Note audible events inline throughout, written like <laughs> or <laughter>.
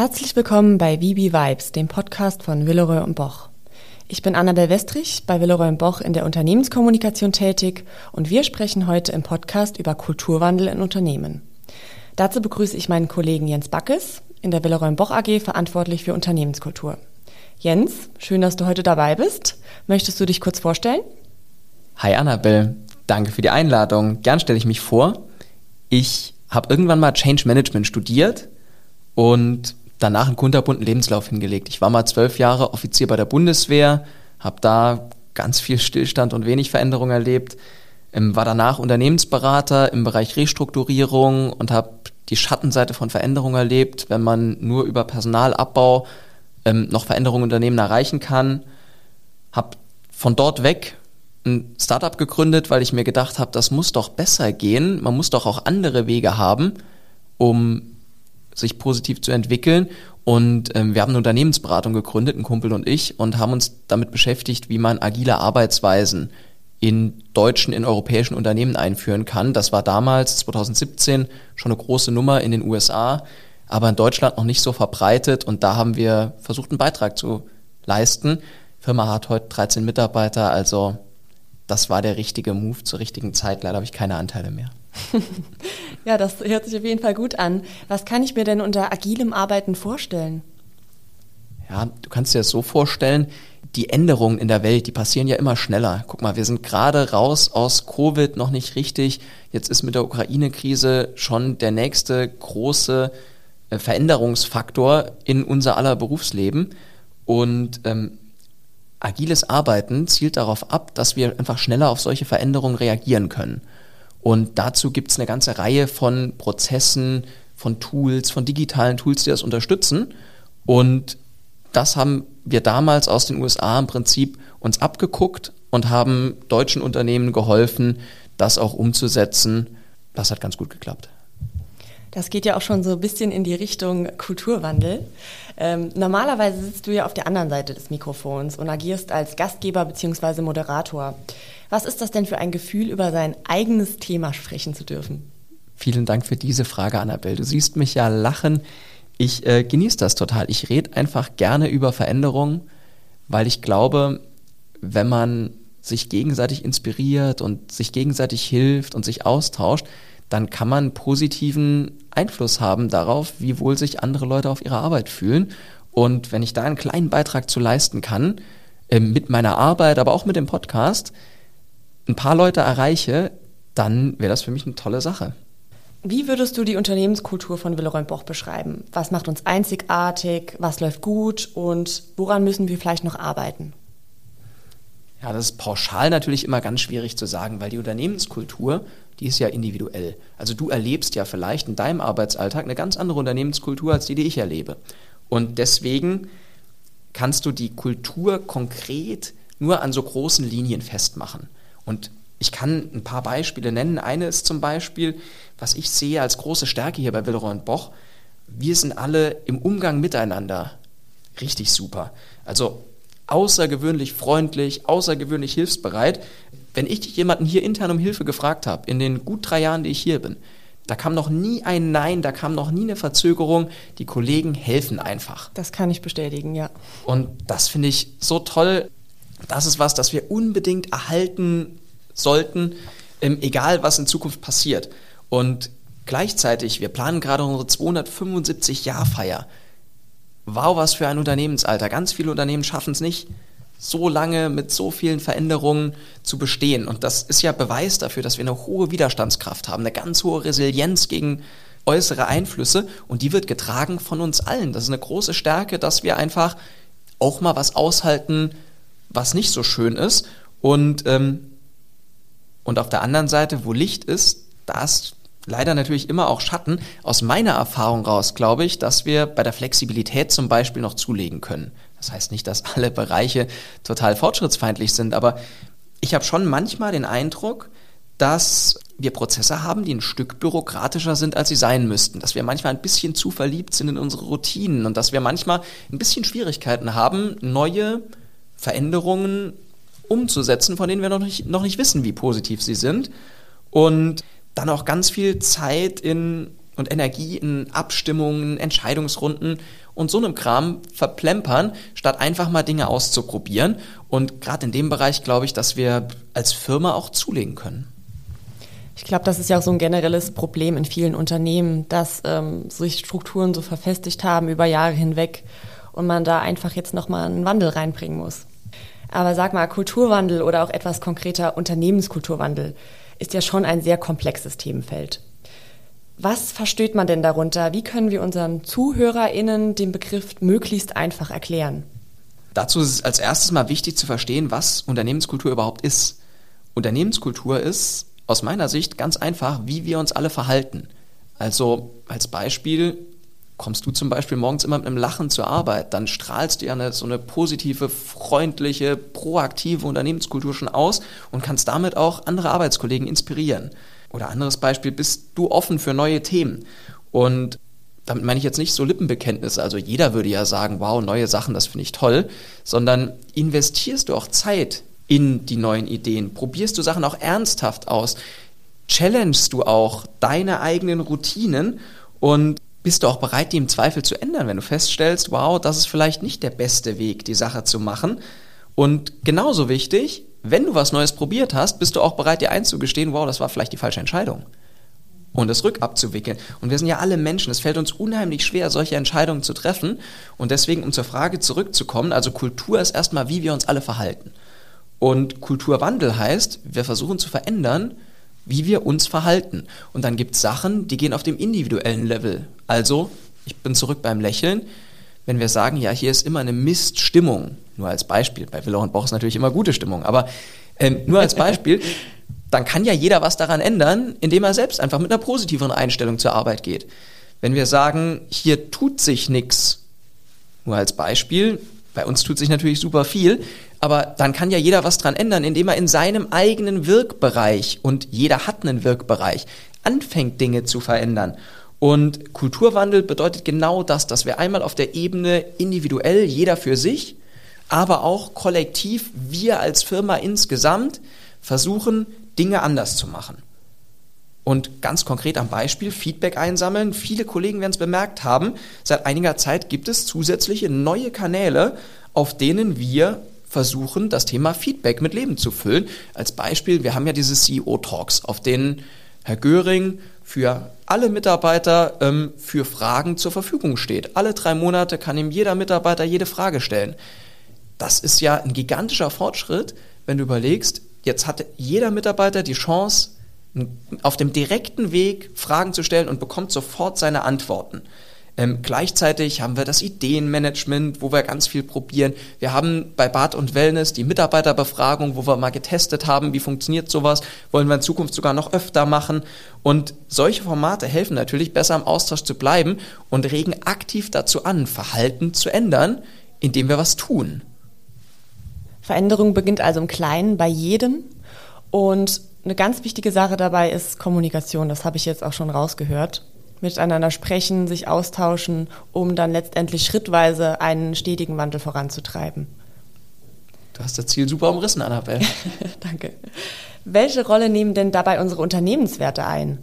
Herzlich willkommen bei Vibi Vibes, dem Podcast von Willeroy und Boch. Ich bin Annabel Westrich bei Willeroy und Boch in der Unternehmenskommunikation tätig und wir sprechen heute im Podcast über Kulturwandel in Unternehmen. Dazu begrüße ich meinen Kollegen Jens Backes, in der Willeroy und Boch AG verantwortlich für Unternehmenskultur. Jens, schön, dass du heute dabei bist. Möchtest du dich kurz vorstellen? Hi Annabel, danke für die Einladung. Gern stelle ich mich vor. Ich habe irgendwann mal Change Management studiert und danach einen kunterbunten Lebenslauf hingelegt. Ich war mal zwölf Jahre Offizier bei der Bundeswehr, habe da ganz viel Stillstand und wenig Veränderung erlebt, ähm, war danach Unternehmensberater im Bereich Restrukturierung und habe die Schattenseite von Veränderung erlebt, wenn man nur über Personalabbau ähm, noch Veränderungen Unternehmen erreichen kann. Habe von dort weg ein Startup gegründet, weil ich mir gedacht habe, das muss doch besser gehen. Man muss doch auch andere Wege haben, um sich positiv zu entwickeln. Und ähm, wir haben eine Unternehmensberatung gegründet, ein Kumpel und ich, und haben uns damit beschäftigt, wie man agile Arbeitsweisen in deutschen, in europäischen Unternehmen einführen kann. Das war damals, 2017, schon eine große Nummer in den USA, aber in Deutschland noch nicht so verbreitet. Und da haben wir versucht, einen Beitrag zu leisten. Die Firma hat heute 13 Mitarbeiter, also das war der richtige Move zur richtigen Zeit. Leider habe ich keine Anteile mehr. <laughs> ja, das hört sich auf jeden Fall gut an. Was kann ich mir denn unter agilem Arbeiten vorstellen? Ja, du kannst dir das so vorstellen, die Änderungen in der Welt, die passieren ja immer schneller. Guck mal, wir sind gerade raus aus Covid noch nicht richtig. Jetzt ist mit der Ukraine-Krise schon der nächste große äh, Veränderungsfaktor in unser aller Berufsleben. Und ähm, agiles Arbeiten zielt darauf ab, dass wir einfach schneller auf solche Veränderungen reagieren können. Und dazu gibt es eine ganze Reihe von Prozessen, von Tools, von digitalen Tools, die das unterstützen. Und das haben wir damals aus den USA im Prinzip uns abgeguckt und haben deutschen Unternehmen geholfen, das auch umzusetzen. Das hat ganz gut geklappt. Das geht ja auch schon so ein bisschen in die Richtung Kulturwandel. Ähm, normalerweise sitzt du ja auf der anderen Seite des Mikrofons und agierst als Gastgeber bzw. Moderator. Was ist das denn für ein Gefühl, über sein eigenes Thema sprechen zu dürfen? Vielen Dank für diese Frage, Annabelle. Du siehst mich ja lachen. Ich äh, genieße das total. Ich rede einfach gerne über Veränderungen, weil ich glaube, wenn man sich gegenseitig inspiriert und sich gegenseitig hilft und sich austauscht, dann kann man positiven Einfluss haben darauf, wie wohl sich andere Leute auf ihre Arbeit fühlen. Und wenn ich da einen kleinen Beitrag zu leisten kann, äh, mit meiner Arbeit, aber auch mit dem Podcast, ein paar Leute erreiche, dann wäre das für mich eine tolle Sache. Wie würdest du die Unternehmenskultur von Willeroy Boch beschreiben? Was macht uns einzigartig? Was läuft gut? Und woran müssen wir vielleicht noch arbeiten? Ja, das ist pauschal natürlich immer ganz schwierig zu sagen, weil die Unternehmenskultur, die ist ja individuell. Also du erlebst ja vielleicht in deinem Arbeitsalltag eine ganz andere Unternehmenskultur als die, die ich erlebe. Und deswegen kannst du die Kultur konkret nur an so großen Linien festmachen. Und ich kann ein paar Beispiele nennen. Eine ist zum Beispiel, was ich sehe als große Stärke hier bei Willeroy und Boch, wir sind alle im Umgang miteinander richtig super. Also außergewöhnlich freundlich, außergewöhnlich hilfsbereit. Wenn ich jemanden hier intern um Hilfe gefragt habe, in den gut drei Jahren, die ich hier bin, da kam noch nie ein Nein, da kam noch nie eine Verzögerung. Die Kollegen helfen einfach. Das kann ich bestätigen, ja. Und das finde ich so toll. Das ist was, das wir unbedingt erhalten sollten, egal was in Zukunft passiert. Und gleichzeitig, wir planen gerade unsere 275 Jahrfeier. Wow, was für ein Unternehmensalter. Ganz viele Unternehmen schaffen es nicht, so lange mit so vielen Veränderungen zu bestehen. Und das ist ja Beweis dafür, dass wir eine hohe Widerstandskraft haben, eine ganz hohe Resilienz gegen äußere Einflüsse. Und die wird getragen von uns allen. Das ist eine große Stärke, dass wir einfach auch mal was aushalten, was nicht so schön ist. Und, ähm, und auf der anderen Seite, wo Licht ist, da ist leider natürlich immer auch Schatten. Aus meiner Erfahrung raus glaube ich, dass wir bei der Flexibilität zum Beispiel noch zulegen können. Das heißt nicht, dass alle Bereiche total fortschrittsfeindlich sind, aber ich habe schon manchmal den Eindruck, dass wir Prozesse haben, die ein Stück bürokratischer sind, als sie sein müssten. Dass wir manchmal ein bisschen zu verliebt sind in unsere Routinen und dass wir manchmal ein bisschen Schwierigkeiten haben, neue Veränderungen umzusetzen, von denen wir noch nicht, noch nicht wissen, wie positiv sie sind. Und dann auch ganz viel Zeit in und Energie in Abstimmungen, Entscheidungsrunden und so einem Kram verplempern, statt einfach mal Dinge auszuprobieren. Und gerade in dem Bereich glaube ich, dass wir als Firma auch zulegen können. Ich glaube, das ist ja auch so ein generelles Problem in vielen Unternehmen, dass ähm, sich Strukturen so verfestigt haben über Jahre hinweg und man da einfach jetzt nochmal einen Wandel reinbringen muss. Aber sag mal, Kulturwandel oder auch etwas konkreter Unternehmenskulturwandel ist ja schon ein sehr komplexes Themenfeld. Was versteht man denn darunter? Wie können wir unseren ZuhörerInnen den Begriff möglichst einfach erklären? Dazu ist es als erstes mal wichtig zu verstehen, was Unternehmenskultur überhaupt ist. Unternehmenskultur ist aus meiner Sicht ganz einfach, wie wir uns alle verhalten. Also als Beispiel, kommst du zum Beispiel morgens immer mit einem Lachen zur Arbeit, dann strahlst du ja eine, so eine positive, freundliche, proaktive Unternehmenskultur schon aus und kannst damit auch andere Arbeitskollegen inspirieren. Oder anderes Beispiel, bist du offen für neue Themen? Und damit meine ich jetzt nicht so Lippenbekenntnisse, also jeder würde ja sagen, wow, neue Sachen, das finde ich toll, sondern investierst du auch Zeit in die neuen Ideen, probierst du Sachen auch ernsthaft aus, challengest du auch deine eigenen Routinen? Und bist du auch bereit, die im Zweifel zu ändern, wenn du feststellst, wow, das ist vielleicht nicht der beste Weg, die Sache zu machen. Und genauso wichtig, wenn du was Neues probiert hast, bist du auch bereit, dir einzugestehen, wow, das war vielleicht die falsche Entscheidung. Und das rückabzuwickeln. Und wir sind ja alle Menschen. Es fällt uns unheimlich schwer, solche Entscheidungen zu treffen. Und deswegen, um zur Frage zurückzukommen, also Kultur ist erstmal, wie wir uns alle verhalten. Und Kulturwandel heißt, wir versuchen zu verändern, wie wir uns verhalten. Und dann gibt es Sachen, die gehen auf dem individuellen Level. Also, ich bin zurück beim Lächeln. Wenn wir sagen, ja, hier ist immer eine Miststimmung, nur als Beispiel. Bei Willer und Boch ist natürlich immer gute Stimmung, aber ähm, nur als Beispiel, <laughs> dann kann ja jeder was daran ändern, indem er selbst einfach mit einer positiveren Einstellung zur Arbeit geht. Wenn wir sagen, hier tut sich nichts, nur als Beispiel, bei uns tut sich natürlich super viel, aber dann kann ja jeder was dran ändern, indem er in seinem eigenen Wirkbereich, und jeder hat einen Wirkbereich, anfängt Dinge zu verändern. Und Kulturwandel bedeutet genau das, dass wir einmal auf der Ebene individuell, jeder für sich, aber auch kollektiv, wir als Firma insgesamt versuchen, Dinge anders zu machen. Und ganz konkret am Beispiel Feedback einsammeln. Viele Kollegen werden es bemerkt haben, seit einiger Zeit gibt es zusätzliche neue Kanäle, auf denen wir versuchen, das Thema Feedback mit Leben zu füllen. Als Beispiel, wir haben ja diese CEO-Talks, auf denen Herr Göring für alle Mitarbeiter ähm, für Fragen zur Verfügung steht. Alle drei Monate kann ihm jeder Mitarbeiter jede Frage stellen. Das ist ja ein gigantischer Fortschritt, wenn du überlegst, jetzt hat jeder Mitarbeiter die Chance, auf dem direkten Weg Fragen zu stellen und bekommt sofort seine Antworten. Ähm, gleichzeitig haben wir das Ideenmanagement, wo wir ganz viel probieren. Wir haben bei Bad und Wellness die Mitarbeiterbefragung, wo wir mal getestet haben, wie funktioniert sowas, wollen wir in Zukunft sogar noch öfter machen. Und solche Formate helfen natürlich, besser im Austausch zu bleiben und regen aktiv dazu an, Verhalten zu ändern, indem wir was tun. Veränderung beginnt also im Kleinen bei jedem. Und eine ganz wichtige Sache dabei ist Kommunikation. Das habe ich jetzt auch schon rausgehört. Miteinander sprechen, sich austauschen, um dann letztendlich schrittweise einen stetigen Wandel voranzutreiben. Du hast das Ziel super umrissen, Annabelle. <laughs> Danke. Welche Rolle nehmen denn dabei unsere Unternehmenswerte ein?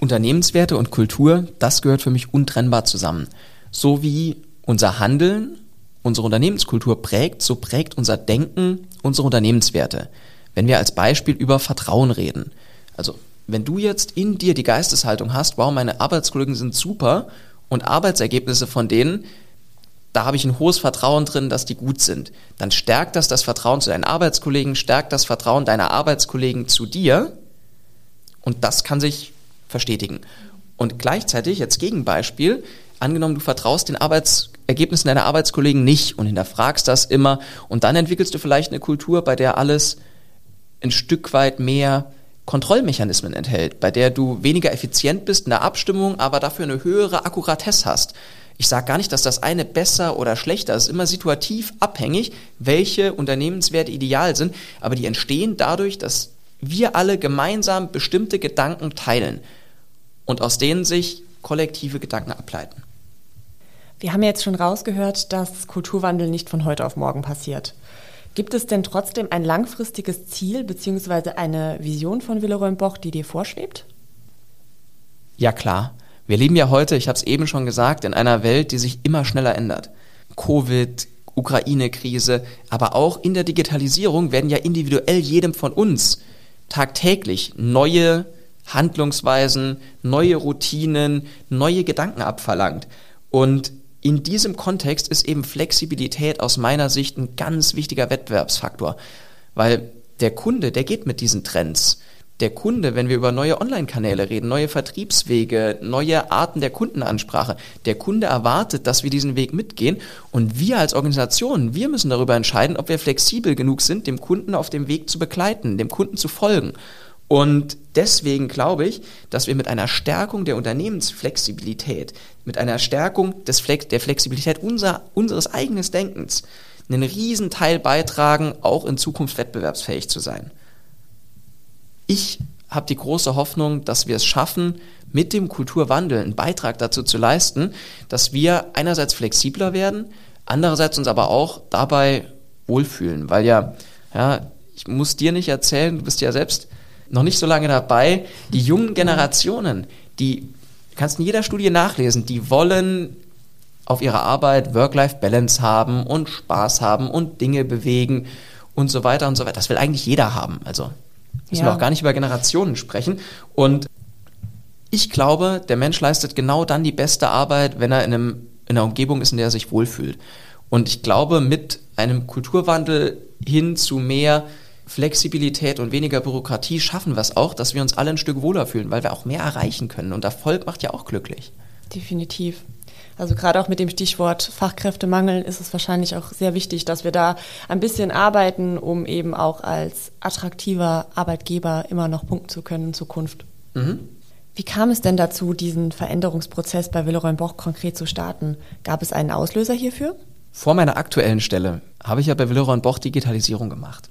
Unternehmenswerte und Kultur, das gehört für mich untrennbar zusammen. So wie unser Handeln unsere Unternehmenskultur prägt, so prägt unser Denken unsere Unternehmenswerte. Wenn wir als Beispiel über Vertrauen reden. Also, wenn du jetzt in dir die Geisteshaltung hast, wow, meine Arbeitskollegen sind super und Arbeitsergebnisse von denen, da habe ich ein hohes Vertrauen drin, dass die gut sind, dann stärkt das das Vertrauen zu deinen Arbeitskollegen, stärkt das Vertrauen deiner Arbeitskollegen zu dir und das kann sich verstetigen. Und gleichzeitig, jetzt Gegenbeispiel, angenommen, du vertraust den Arbeitsergebnissen deiner Arbeitskollegen nicht und hinterfragst das immer und dann entwickelst du vielleicht eine Kultur, bei der alles ein Stück weit mehr Kontrollmechanismen enthält, bei der du weniger effizient bist in der Abstimmung, aber dafür eine höhere Akkuratesse hast. Ich sage gar nicht, dass das eine besser oder schlechter ist, immer situativ abhängig, welche Unternehmenswerte ideal sind, aber die entstehen dadurch, dass wir alle gemeinsam bestimmte Gedanken teilen und aus denen sich kollektive Gedanken ableiten. Wir haben jetzt schon rausgehört, dass Kulturwandel nicht von heute auf morgen passiert. Gibt es denn trotzdem ein langfristiges Ziel bzw. eine Vision von Villeroy Boch, die dir vorschwebt? Ja klar. Wir leben ja heute, ich habe es eben schon gesagt, in einer Welt, die sich immer schneller ändert. Covid, Ukraine-Krise, aber auch in der Digitalisierung werden ja individuell jedem von uns tagtäglich neue Handlungsweisen, neue Routinen, neue Gedanken abverlangt. Und in diesem Kontext ist eben Flexibilität aus meiner Sicht ein ganz wichtiger Wettbewerbsfaktor, weil der Kunde, der geht mit diesen Trends. Der Kunde, wenn wir über neue Online-Kanäle reden, neue Vertriebswege, neue Arten der Kundenansprache, der Kunde erwartet, dass wir diesen Weg mitgehen und wir als Organisation, wir müssen darüber entscheiden, ob wir flexibel genug sind, dem Kunden auf dem Weg zu begleiten, dem Kunden zu folgen. Und deswegen glaube ich, dass wir mit einer Stärkung der Unternehmensflexibilität, mit einer Stärkung des Flex der Flexibilität unser, unseres eigenen Denkens einen riesen Teil beitragen, auch in Zukunft wettbewerbsfähig zu sein. Ich habe die große Hoffnung, dass wir es schaffen, mit dem Kulturwandel einen Beitrag dazu zu leisten, dass wir einerseits flexibler werden, andererseits uns aber auch dabei wohlfühlen, weil ja, ja, ich muss dir nicht erzählen, du bist ja selbst noch nicht so lange dabei. Die jungen Generationen, die kannst in jeder Studie nachlesen, die wollen auf ihrer Arbeit Work-Life-Balance haben und Spaß haben und Dinge bewegen und so weiter und so weiter. Das will eigentlich jeder haben. Also müssen ja. wir auch gar nicht über Generationen sprechen. Und ich glaube, der Mensch leistet genau dann die beste Arbeit, wenn er in, einem, in einer Umgebung ist, in der er sich wohlfühlt. Und ich glaube, mit einem Kulturwandel hin zu mehr Flexibilität und weniger Bürokratie schaffen wir es auch, dass wir uns alle ein Stück wohler fühlen, weil wir auch mehr erreichen können. Und Erfolg macht ja auch glücklich. Definitiv. Also gerade auch mit dem Stichwort Fachkräftemangel ist es wahrscheinlich auch sehr wichtig, dass wir da ein bisschen arbeiten, um eben auch als attraktiver Arbeitgeber immer noch punkten zu können in Zukunft. Mhm. Wie kam es denn dazu, diesen Veränderungsprozess bei Willeroy Boch konkret zu starten? Gab es einen Auslöser hierfür? Vor meiner aktuellen Stelle habe ich ja bei Willeroy Boch Digitalisierung gemacht.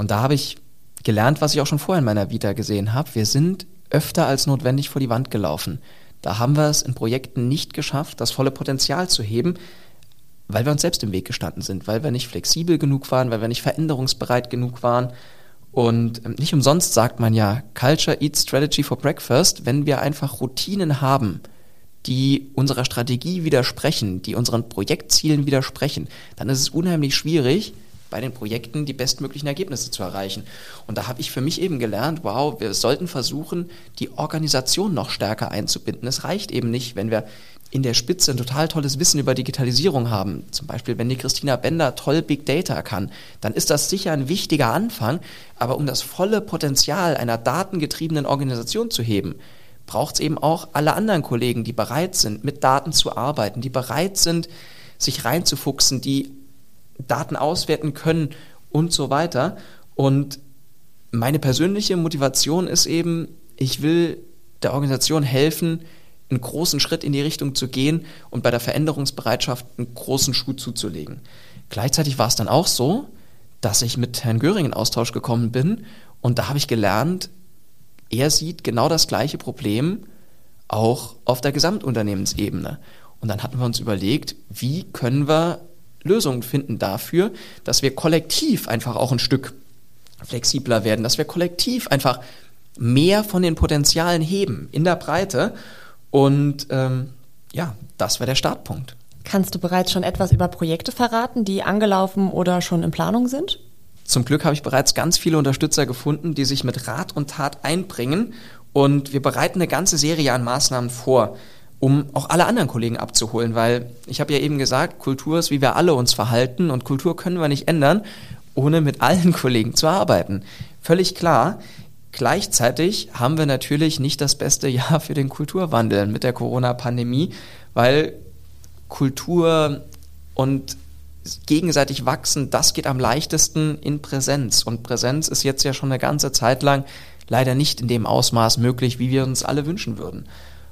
Und da habe ich gelernt, was ich auch schon vorher in meiner Vita gesehen habe. Wir sind öfter als notwendig vor die Wand gelaufen. Da haben wir es in Projekten nicht geschafft, das volle Potenzial zu heben, weil wir uns selbst im Weg gestanden sind, weil wir nicht flexibel genug waren, weil wir nicht veränderungsbereit genug waren. Und ähm, nicht umsonst sagt man ja, Culture Eats Strategy for Breakfast, wenn wir einfach Routinen haben, die unserer Strategie widersprechen, die unseren Projektzielen widersprechen, dann ist es unheimlich schwierig, bei den Projekten die bestmöglichen Ergebnisse zu erreichen. Und da habe ich für mich eben gelernt, wow, wir sollten versuchen, die Organisation noch stärker einzubinden. Es reicht eben nicht, wenn wir in der Spitze ein total tolles Wissen über Digitalisierung haben. Zum Beispiel, wenn die Christina Bender toll Big Data kann, dann ist das sicher ein wichtiger Anfang. Aber um das volle Potenzial einer datengetriebenen Organisation zu heben, braucht es eben auch alle anderen Kollegen, die bereit sind, mit Daten zu arbeiten, die bereit sind, sich reinzufuchsen, die Daten auswerten können und so weiter. Und meine persönliche Motivation ist eben, ich will der Organisation helfen, einen großen Schritt in die Richtung zu gehen und bei der Veränderungsbereitschaft einen großen Schuh zuzulegen. Gleichzeitig war es dann auch so, dass ich mit Herrn Göring in Austausch gekommen bin und da habe ich gelernt, er sieht genau das gleiche Problem auch auf der Gesamtunternehmensebene. Und dann hatten wir uns überlegt, wie können wir Lösungen finden dafür, dass wir kollektiv einfach auch ein Stück flexibler werden, dass wir kollektiv einfach mehr von den Potenzialen heben in der Breite. Und ähm, ja, das war der Startpunkt. Kannst du bereits schon etwas über Projekte verraten, die angelaufen oder schon in Planung sind? Zum Glück habe ich bereits ganz viele Unterstützer gefunden, die sich mit Rat und Tat einbringen. Und wir bereiten eine ganze Serie an Maßnahmen vor um auch alle anderen Kollegen abzuholen, weil ich habe ja eben gesagt, Kultur ist, wie wir alle uns verhalten und Kultur können wir nicht ändern, ohne mit allen <laughs> Kollegen zu arbeiten. Völlig klar. Gleichzeitig haben wir natürlich nicht das beste Jahr für den Kulturwandel mit der Corona-Pandemie, weil Kultur und gegenseitig wachsen, das geht am leichtesten in Präsenz. Und Präsenz ist jetzt ja schon eine ganze Zeit lang leider nicht in dem Ausmaß möglich, wie wir uns alle wünschen würden.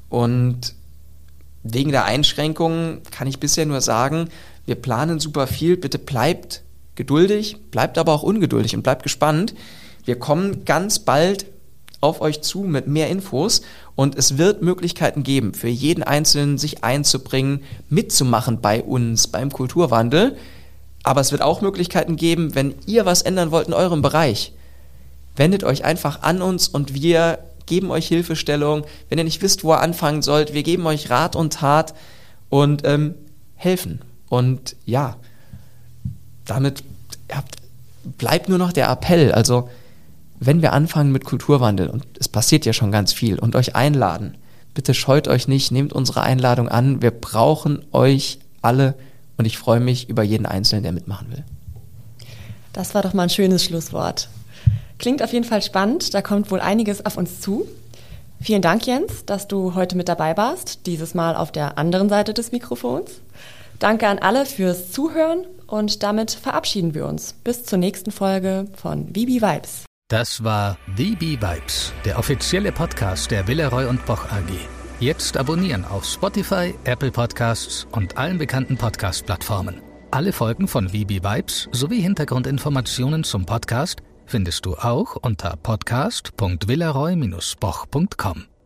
Und Wegen der Einschränkungen kann ich bisher nur sagen, wir planen super viel. Bitte bleibt geduldig, bleibt aber auch ungeduldig und bleibt gespannt. Wir kommen ganz bald auf euch zu mit mehr Infos und es wird Möglichkeiten geben, für jeden Einzelnen sich einzubringen, mitzumachen bei uns beim Kulturwandel. Aber es wird auch Möglichkeiten geben, wenn ihr was ändern wollt in eurem Bereich. Wendet euch einfach an uns und wir geben euch Hilfestellung. Wenn ihr nicht wisst, wo ihr anfangen sollt, wir geben euch Rat und Tat und ähm, helfen. Und ja, damit habt, bleibt nur noch der Appell. Also, wenn wir anfangen mit Kulturwandel, und es passiert ja schon ganz viel, und euch einladen, bitte scheut euch nicht, nehmt unsere Einladung an. Wir brauchen euch alle und ich freue mich über jeden Einzelnen, der mitmachen will. Das war doch mal ein schönes Schlusswort. Klingt auf jeden Fall spannend, da kommt wohl einiges auf uns zu. Vielen Dank, Jens, dass du heute mit dabei warst, dieses Mal auf der anderen Seite des Mikrofons. Danke an alle fürs Zuhören und damit verabschieden wir uns. Bis zur nächsten Folge von VB Vibes. Das war VB Vibes, der offizielle Podcast der Villeroy und Boch AG. Jetzt abonnieren auf Spotify, Apple Podcasts und allen bekannten Podcast-Plattformen. Alle Folgen von VB Vibes sowie Hintergrundinformationen zum Podcast findest du auch unter podcast.villeroy-boch.com.